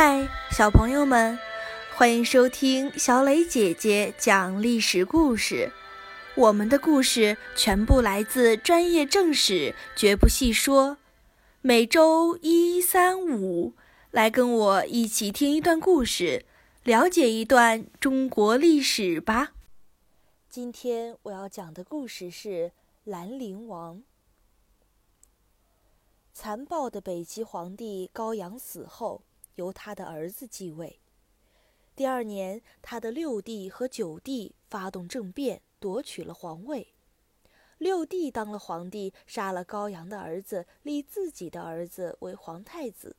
嗨，小朋友们，欢迎收听小磊姐姐讲历史故事。我们的故事全部来自专业正史，绝不细说。每周一、三、五，来跟我一起听一段故事，了解一段中国历史吧。今天我要讲的故事是兰陵王。残暴的北齐皇帝高阳死后。由他的儿子继位。第二年，他的六弟和九弟发动政变，夺取了皇位。六弟当了皇帝，杀了高阳的儿子，立自己的儿子为皇太子。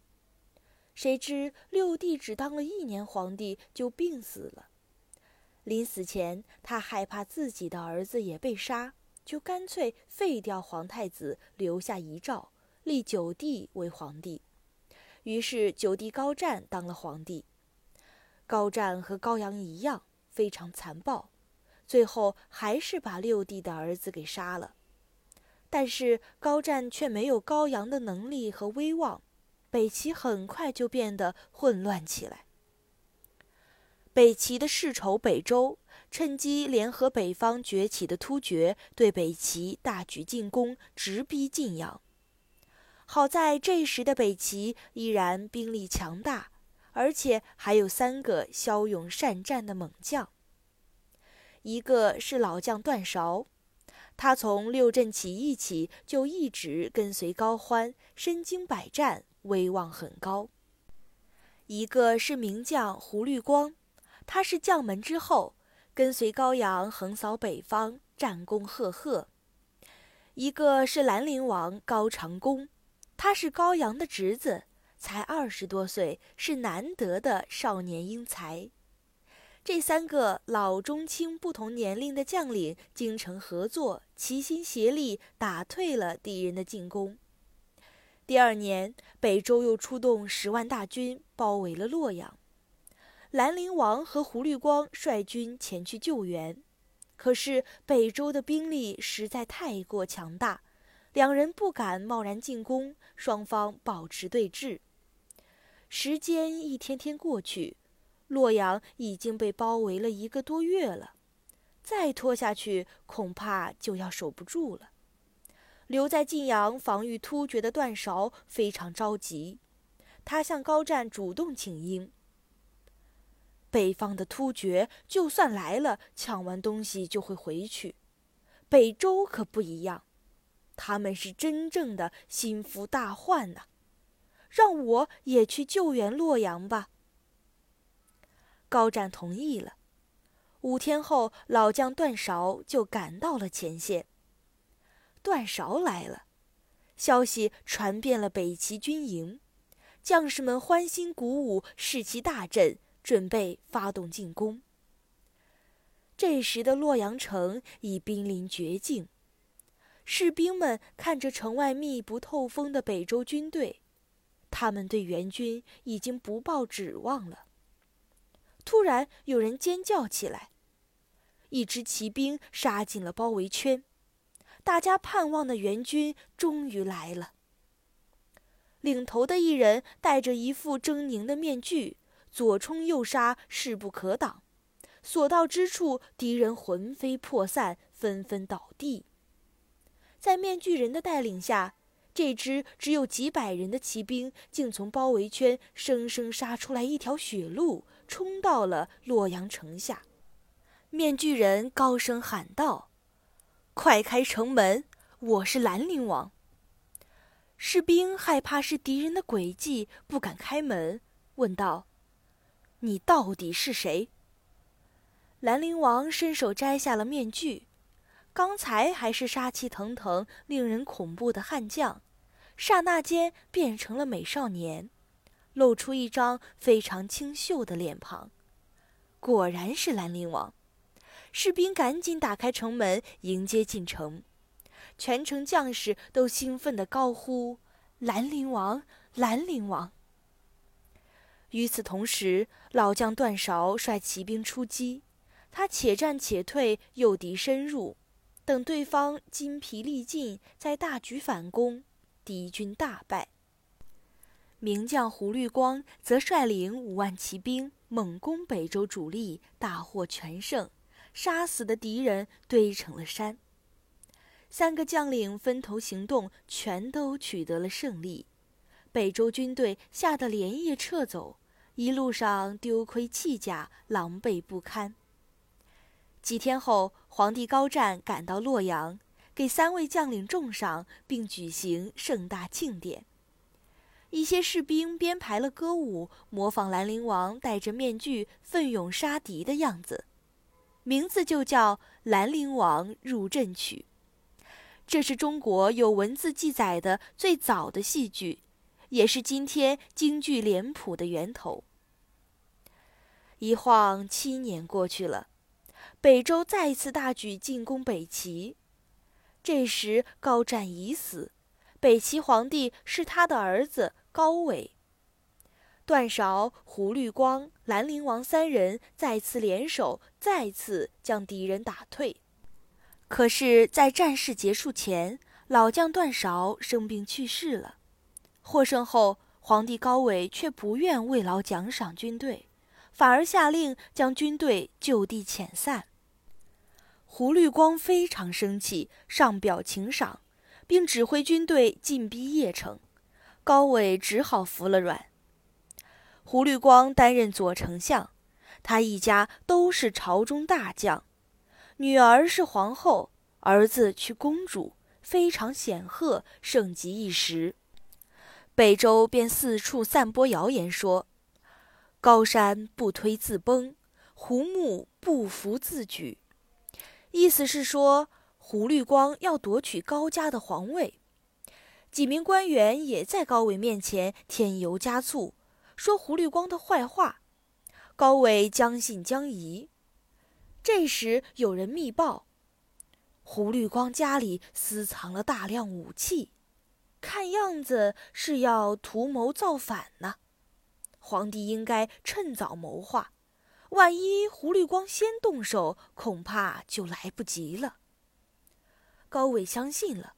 谁知六弟只当了一年皇帝就病死了。临死前，他害怕自己的儿子也被杀，就干脆废掉皇太子，留下遗诏，立九弟为皇帝。于是九弟高湛当了皇帝。高湛和高阳一样，非常残暴，最后还是把六弟的儿子给杀了。但是高湛却没有高阳的能力和威望，北齐很快就变得混乱起来。北齐的世仇北周趁机联合北方崛起的突厥，对北齐大举进攻，直逼晋阳。好在这时的北齐依然兵力强大，而且还有三个骁勇善战的猛将。一个是老将段韶，他从六镇起义起就一直跟随高欢，身经百战，威望很高。一个是名将胡律光，他是将门之后，跟随高阳横扫北方，战功赫赫。一个是兰陵王高长恭。他是高阳的侄子，才二十多岁，是难得的少年英才。这三个老中青不同年龄的将领精诚合作，齐心协力，打退了敌人的进攻。第二年，北周又出动十万大军，包围了洛阳。兰陵王和胡律光率军前去救援，可是北周的兵力实在太过强大。两人不敢贸然进攻，双方保持对峙。时间一天天过去，洛阳已经被包围了一个多月了，再拖下去恐怕就要守不住了。留在晋阳防御突厥的段韶非常着急，他向高湛主动请缨：北方的突厥就算来了，抢完东西就会回去，北周可不一样。他们是真正的心腹大患呐，让我也去救援洛阳吧。高湛同意了。五天后，老将段韶就赶到了前线。段韶来了，消息传遍了北齐军营，将士们欢欣鼓舞，士气大振，准备发动进攻。这时的洛阳城已濒临绝境。士兵们看着城外密不透风的北周军队，他们对援军已经不抱指望了。突然，有人尖叫起来，一支骑兵杀进了包围圈，大家盼望的援军终于来了。领头的一人戴着一副狰狞的面具，左冲右杀，势不可挡，所到之处，敌人魂飞魄散，纷纷倒地。在面具人的带领下，这支只有几百人的骑兵竟从包围圈生生杀出来一条血路，冲到了洛阳城下。面具人高声喊道：“快开城门！我是兰陵王。”士兵害怕是敌人的诡计，不敢开门，问道：“你到底是谁？”兰陵王伸手摘下了面具。刚才还是杀气腾腾、令人恐怖的悍将，刹那间变成了美少年，露出一张非常清秀的脸庞。果然是兰陵王！士兵赶紧打开城门迎接进城，全城将士都兴奋地高呼：“兰陵王，兰陵王！”与此同时，老将段韶率骑兵出击，他且战且退，诱敌深入。等对方筋疲力尽，再大举反攻，敌军大败。名将胡律光则率领五万骑兵猛攻北周主力，大获全胜，杀死的敌人堆成了山。三个将领分头行动，全都取得了胜利。北周军队吓得连夜撤走，一路上丢盔弃甲，狼狈不堪。几天后，皇帝高湛赶到洛阳，给三位将领重赏，并举行盛大庆典。一些士兵编排了歌舞，模仿兰陵王戴着面具奋勇杀敌的样子，名字就叫《兰陵王入阵曲》。这是中国有文字记载的最早的戏剧，也是今天京剧脸谱的源头。一晃七年过去了，北周再次大举进攻北齐。这时高湛已死，北齐皇帝是他的儿子高纬。段韶、胡律光、兰陵王三人再次联手，再次将敌人打退。可是，在战事结束前，老将段韶生病去世了。获胜后，皇帝高纬却不愿慰劳奖赏军队，反而下令将军队就地遣散。胡律光非常生气，上表请赏，并指挥军队进逼邺城。高纬只好服了软。胡律光担任左丞相，他一家都是朝中大将。女儿是皇后，儿子娶公主，非常显赫，盛极一时。北周便四处散播谣言，说：“高山不推自崩，胡木不服自举。”意思是说胡律光要夺取高家的皇位。几名官员也在高纬面前添油加醋，说胡律光的坏话。高纬将信将疑。这时有人密报，胡律光家里私藏了大量武器，看样子是要图谋造反呢。皇帝应该趁早谋划，万一胡律光先动手，恐怕就来不及了。高伟相信了，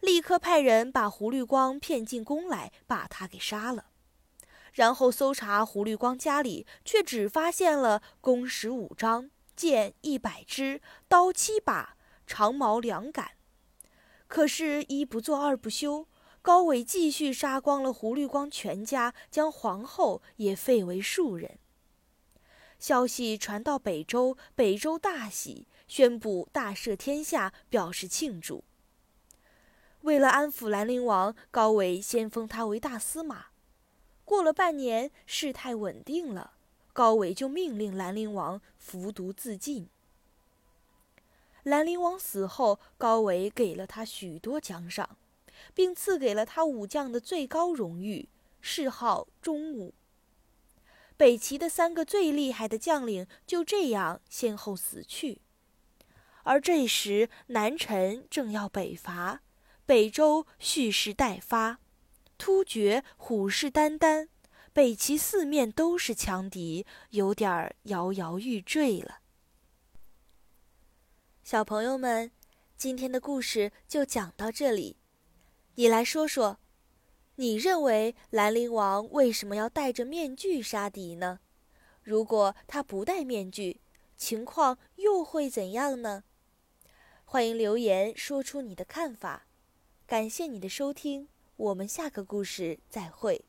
立刻派人把胡律光骗进宫来，把他给杀了。然后搜查胡律光家里，却只发现了弓十五张。箭一百支，刀七把，长矛两杆。可是，一不做二不休，高纬继续杀光了胡律光全家，将皇后也废为庶人。消息传到北周，北周大喜，宣布大赦天下，表示庆祝。为了安抚兰陵王，高纬先封他为大司马。过了半年，事态稳定了。高纬就命令兰陵王服毒自尽。兰陵王死后，高纬给了他许多奖赏，并赐给了他武将的最高荣誉，谥号忠武。北齐的三个最厉害的将领就这样先后死去。而这时，南陈正要北伐，北周蓄势待发，突厥虎视眈眈。北齐四面都是强敌，有点摇摇欲坠了。小朋友们，今天的故事就讲到这里。你来说说，你认为兰陵王为什么要戴着面具杀敌呢？如果他不戴面具，情况又会怎样呢？欢迎留言说出你的看法。感谢你的收听，我们下个故事再会。